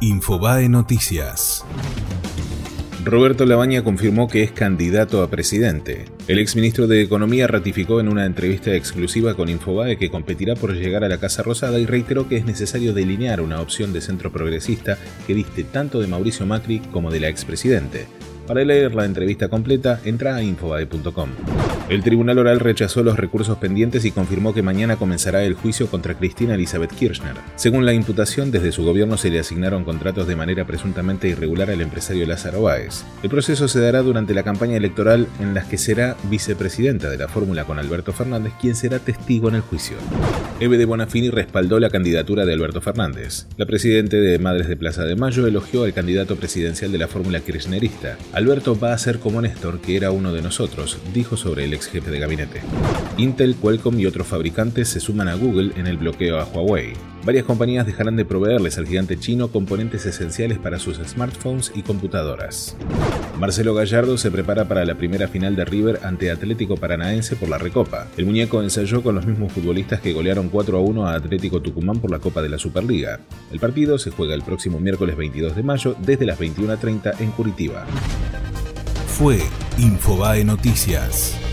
Infobae Noticias. Roberto Labaña confirmó que es candidato a presidente. El exministro de Economía ratificó en una entrevista exclusiva con Infobae que competirá por llegar a la Casa Rosada y reiteró que es necesario delinear una opción de centro progresista que viste tanto de Mauricio Macri como de la expresidente. Para leer la entrevista completa, entra a infobae.com. El Tribunal Oral rechazó los recursos pendientes y confirmó que mañana comenzará el juicio contra Cristina Elizabeth Kirchner. Según la imputación, desde su gobierno se le asignaron contratos de manera presuntamente irregular al empresario Lázaro Báez. El proceso se dará durante la campaña electoral en la que será vicepresidenta de la fórmula con Alberto Fernández, quien será testigo en el juicio. Eve de Bonafini respaldó la candidatura de Alberto Fernández. La presidenta de Madres de Plaza de Mayo elogió al candidato presidencial de la fórmula kirchnerista. Alberto va a ser como Néstor, que era uno de nosotros, dijo sobre el ex jefe de gabinete. Intel, Qualcomm y otros fabricantes se suman a Google en el bloqueo a Huawei. Varias compañías dejarán de proveerles al gigante chino componentes esenciales para sus smartphones y computadoras. Marcelo Gallardo se prepara para la primera final de River ante Atlético Paranaense por la Recopa. El muñeco ensayó con los mismos futbolistas que golearon 4 a 1 a Atlético Tucumán por la Copa de la Superliga. El partido se juega el próximo miércoles 22 de mayo desde las 21.30 en Curitiba fue Infobae Noticias.